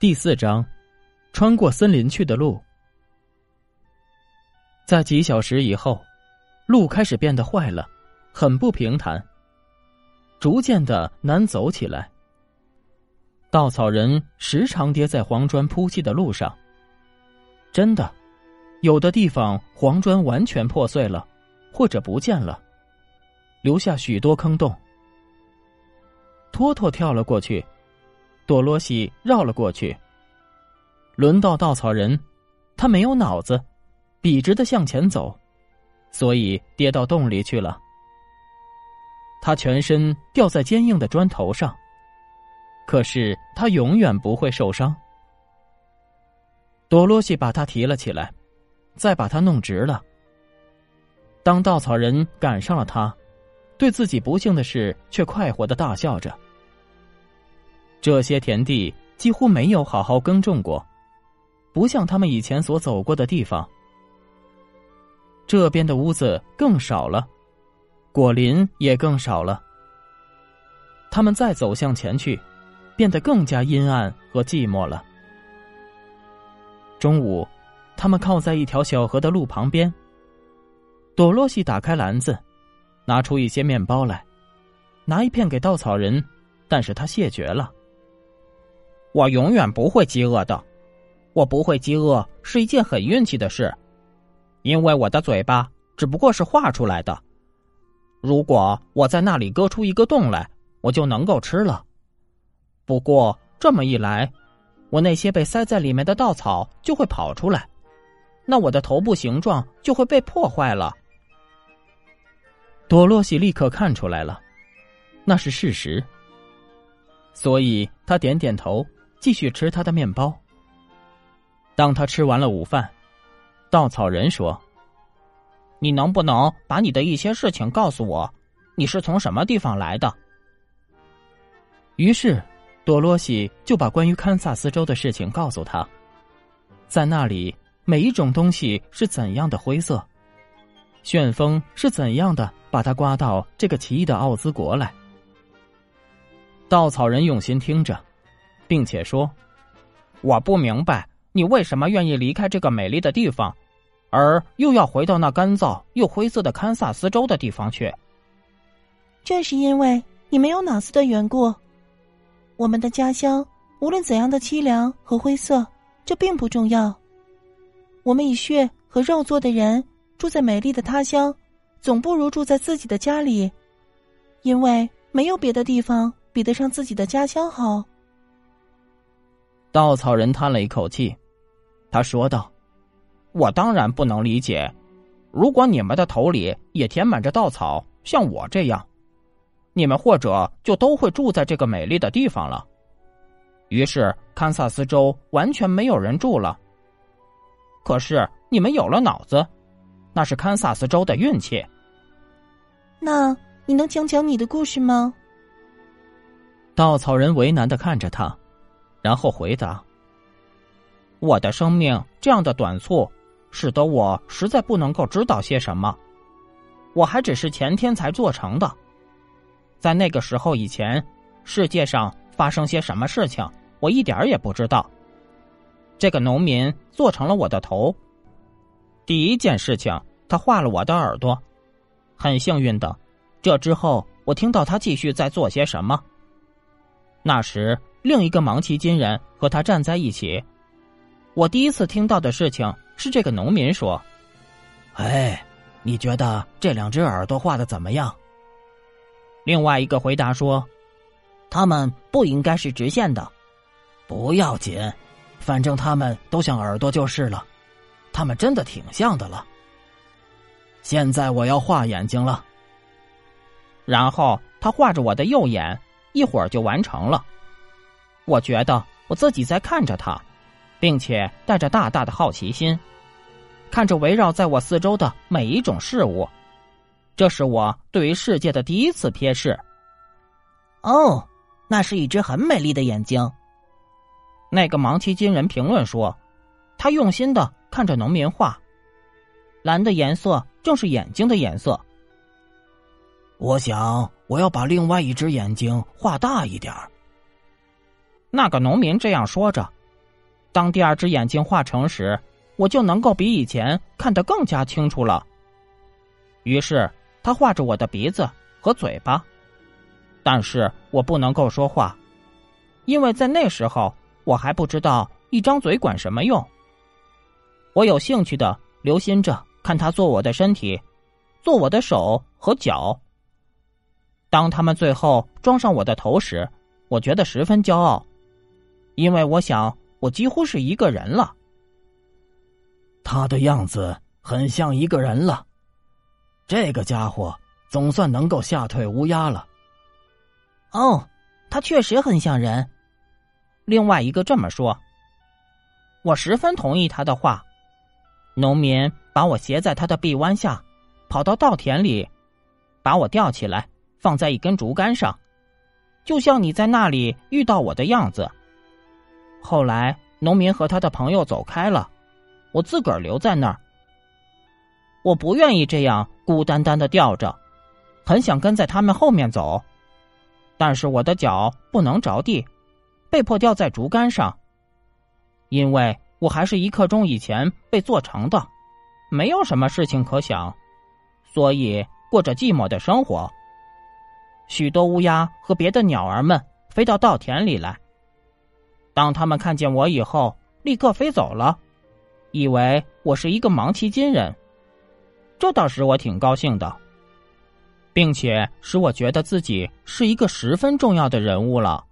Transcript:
第四章，穿过森林去的路。在几小时以后，路开始变得坏了，很不平坦，逐渐的难走起来。稻草人时常跌在黄砖铺砌的路上。真的，有的地方黄砖完全破碎了，或者不见了，留下许多坑洞。托托跳了过去。多罗西绕了过去。轮到稻草人，他没有脑子，笔直的向前走，所以跌到洞里去了。他全身掉在坚硬的砖头上，可是他永远不会受伤。多罗西把他提了起来，再把他弄直了。当稻草人赶上了他，对自己不幸的事却快活的大笑着。这些田地几乎没有好好耕种过，不像他们以前所走过的地方。这边的屋子更少了，果林也更少了。他们再走向前去，变得更加阴暗和寂寞了。中午，他们靠在一条小河的路旁边。朵洛西打开篮子，拿出一些面包来，拿一片给稻草人，但是他谢绝了。我永远不会饥饿的，我不会饥饿是一件很运气的事，因为我的嘴巴只不过是画出来的。如果我在那里割出一个洞来，我就能够吃了。不过这么一来，我那些被塞在里面的稻草就会跑出来，那我的头部形状就会被破坏了。多洛西立刻看出来了，那是事实，所以他点点头。继续吃他的面包。当他吃完了午饭，稻草人说：“你能不能把你的一些事情告诉我？你是从什么地方来的？”于是，多罗西就把关于堪萨斯州的事情告诉他。在那里，每一种东西是怎样的灰色，旋风是怎样的把它刮到这个奇异的奥兹国来。稻草人用心听着。并且说：“我不明白你为什么愿意离开这个美丽的地方，而又要回到那干燥又灰色的堪萨斯州的地方去。这是因为你没有脑子的缘故。我们的家乡无论怎样的凄凉和灰色，这并不重要。我们以血和肉做的人住在美丽的他乡，总不如住在自己的家里，因为没有别的地方比得上自己的家乡好。”稻草人叹了一口气，他说道：“我当然不能理解，如果你们的头里也填满着稻草，像我这样，你们或者就都会住在这个美丽的地方了。于是，堪萨斯州完全没有人住了。可是，你们有了脑子，那是堪萨斯州的运气。那你能讲讲你的故事吗？”稻草人为难的看着他。然后回答：“我的生命这样的短促，使得我实在不能够知道些什么。我还只是前天才做成的，在那个时候以前，世界上发生些什么事情，我一点也不知道。这个农民做成了我的头，第一件事情，他画了我的耳朵。很幸运的，这之后我听到他继续在做些什么。那时。”另一个芒奇金人和他站在一起。我第一次听到的事情是这个农民说：“哎，你觉得这两只耳朵画的怎么样？”另外一个回答说：“他们不应该是直线的。”不要紧，反正他们都像耳朵就是了。他们真的挺像的了。现在我要画眼睛了。然后他画着我的右眼，一会儿就完成了。我觉得我自己在看着他，并且带着大大的好奇心，看着围绕在我四周的每一种事物。这是我对于世界的第一次瞥视。哦，那是一只很美丽的眼睛。那个盲奇金人评论说：“他用心的看着农民画，蓝的颜色正是眼睛的颜色。”我想我要把另外一只眼睛画大一点儿。那个农民这样说着，当第二只眼睛画成时，我就能够比以前看得更加清楚了。于是他画着我的鼻子和嘴巴，但是我不能够说话，因为在那时候我还不知道一张嘴管什么用。我有兴趣的留心着看他做我的身体，做我的手和脚。当他们最后装上我的头时，我觉得十分骄傲，因为我想。我几乎是一个人了。他的样子很像一个人了，这个家伙总算能够吓退乌鸦了。哦，他确实很像人。另外一个这么说，我十分同意他的话。农民把我斜在他的臂弯下，跑到稻田里，把我吊起来，放在一根竹竿上，就像你在那里遇到我的样子。后来，农民和他的朋友走开了，我自个儿留在那儿。我不愿意这样孤单单的吊着，很想跟在他们后面走，但是我的脚不能着地，被迫吊在竹竿上。因为我还是一刻钟以前被做成的，没有什么事情可想，所以过着寂寞的生活。许多乌鸦和别的鸟儿们飞到稻田里来。当他们看见我以后，立刻飞走了，以为我是一个盲奇金人。这倒使我挺高兴的，并且使我觉得自己是一个十分重要的人物了。